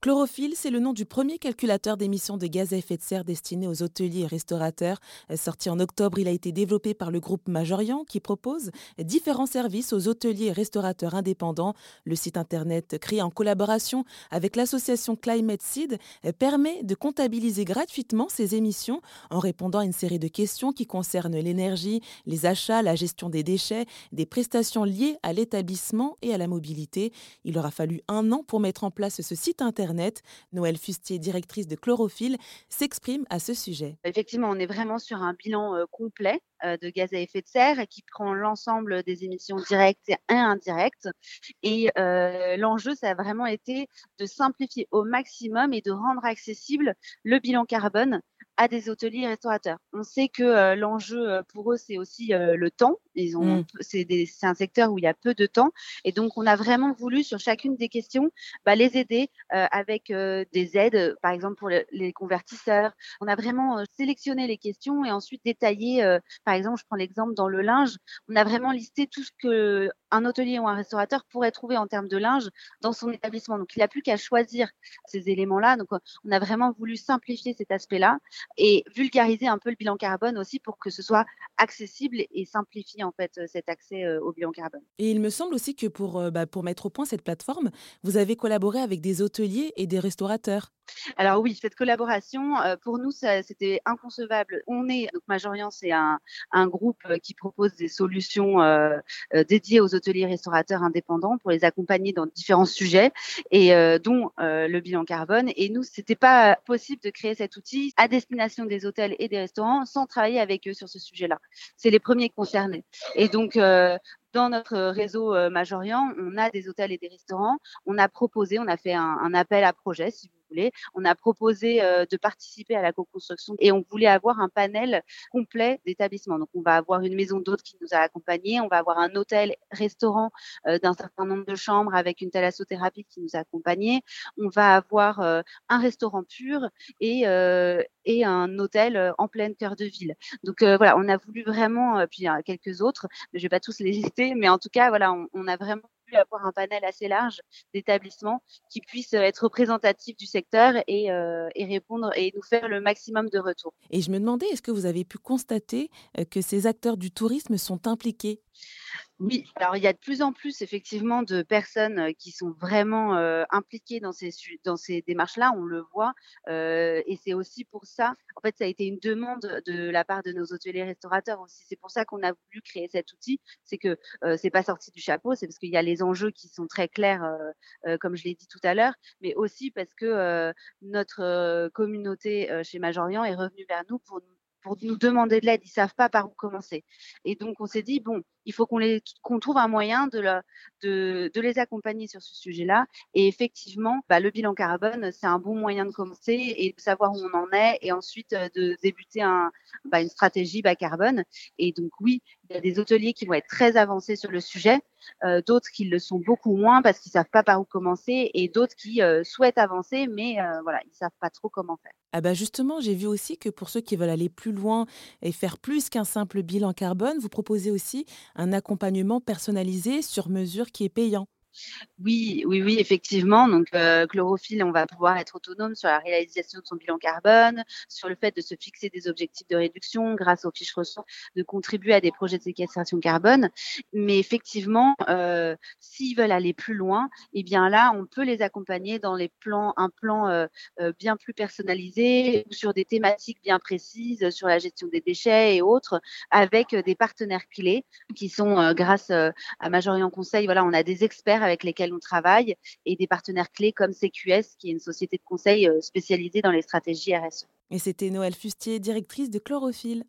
Chlorophylle, c'est le nom du premier calculateur d'émissions de gaz à effet de serre destiné aux hôteliers et restaurateurs. Euh, sorti en octobre, il a été développé par le groupe Majorian qui propose différents services aux hôteliers et restaurateurs indépendants. Le site internet créé en collaboration avec l'association Climate Seed euh, permet de comptabiliser gratuitement ces émissions en répondant à une série de questions qui concernent l'énergie, les achats, la gestion des déchets, des prestations liées à l'établissement et à la mobilité. Il aura fallu un an pour mettre en place ce site internet Noël Fustier, directrice de Chlorophylle, s'exprime à ce sujet. Effectivement, on est vraiment sur un bilan euh, complet euh, de gaz à effet de serre qui prend l'ensemble des émissions directes et indirectes. Et euh, l'enjeu, ça a vraiment été de simplifier au maximum et de rendre accessible le bilan carbone à des hôteliers et restaurateurs. On sait que euh, l'enjeu euh, pour eux, c'est aussi euh, le temps. Ils ont, mmh. c'est, un secteur où il y a peu de temps, et donc on a vraiment voulu sur chacune des questions bah, les aider avec des aides, par exemple pour les convertisseurs. On a vraiment sélectionné les questions et ensuite détaillé. par exemple, je prends l'exemple dans le linge, on a vraiment listé tout ce que un hôtelier ou un restaurateur pourrait trouver en termes de linge dans son établissement. Donc il n'a plus qu'à choisir ces éléments-là. Donc on a vraiment voulu simplifier cet aspect-là et vulgariser un peu le bilan carbone aussi pour que ce soit accessible et simplifier en fait cet accès euh, au bilan carbone. Et il me semble aussi que pour, euh, bah, pour mettre au point cette plateforme, vous avez collaboré avec des hôteliers et des restaurateurs. Alors oui, cette collaboration, euh, pour nous, c'était inconcevable. On est, donc Majorian, c'est un, groupe qui propose des solutions dédiées aux hôteliers restaurateurs indépendants pour les accompagner dans différents sujets, et dont le bilan carbone. Et nous, c'était pas possible de créer cet outil à destination des hôtels et des restaurants sans travailler avec eux sur ce sujet-là. C'est les premiers concernés. Et donc, euh, dans notre réseau euh, Majorian, on a des hôtels et des restaurants. On a proposé, on a fait un, un appel à projet, si vous on a proposé euh, de participer à la co-construction et on voulait avoir un panel complet d'établissements. Donc, on va avoir une maison d'hôtes qui nous a accompagnés, on va avoir un hôtel-restaurant euh, d'un certain nombre de chambres avec une thalassothérapie qui nous a accompagnés. On va avoir euh, un restaurant pur et, et un hôtel en pleine cœur de ville. Donc, voilà, on a voulu vraiment, puis il y a quelques autres, je vais pas tous les citer, mais en tout cas, voilà, on a vraiment avoir un panel assez large d'établissements qui puissent être représentatifs du secteur et, euh, et, répondre et nous faire le maximum de retours. Et je me demandais, est-ce que vous avez pu constater euh, que ces acteurs du tourisme sont impliqués? Oui, alors il y a de plus en plus effectivement de personnes qui sont vraiment impliquées dans ces dans ces démarches-là, on le voit, et c'est aussi pour ça. En fait, ça a été une demande de la part de nos hôteliers restaurateurs aussi. C'est pour ça qu'on a voulu créer cet outil. C'est que c'est pas sorti du chapeau, c'est parce qu'il y a les enjeux qui sont très clairs, comme je l'ai dit tout à l'heure, mais aussi parce que notre communauté chez Majorian est revenue vers nous pour nous pour nous demander de l'aide, ils savent pas par où commencer. Et donc on s'est dit bon, il faut qu'on les qu'on trouve un moyen de, de, de les accompagner sur ce sujet-là. Et effectivement, bah, le bilan carbone, c'est un bon moyen de commencer et de savoir où on en est, et ensuite euh, de débuter un, bah, une stratégie bas carbone. Et donc oui, il y a des hôteliers qui vont être très avancés sur le sujet, euh, d'autres qui le sont beaucoup moins parce qu'ils savent pas par où commencer, et d'autres qui euh, souhaitent avancer, mais euh, voilà, ils savent pas trop comment faire. Ah bah justement, j'ai vu aussi que pour ceux qui veulent aller plus loin et faire plus qu'un simple bilan carbone, vous proposez aussi un accompagnement personnalisé sur mesure qui est payant. Oui, oui, oui, effectivement. Donc, euh, chlorophylle, on va pouvoir être autonome sur la réalisation de son bilan carbone, sur le fait de se fixer des objectifs de réduction grâce aux fiches ressources, de contribuer à des projets de séquestration carbone. Mais effectivement, euh, s'ils veulent aller plus loin, eh bien là, on peut les accompagner dans les plans, un plan euh, euh bien plus personnalisé sur des thématiques bien précises, sur la gestion des déchets et autres, avec des partenaires clés qui sont, grâce à Majorian Conseil, voilà, on a des experts avec lesquels on travaille et des partenaires clés comme CQS, qui est une société de conseil euh, spécialisée dans les stratégies RSE. Et c'était Noël Fustier, directrice de Chlorophylle.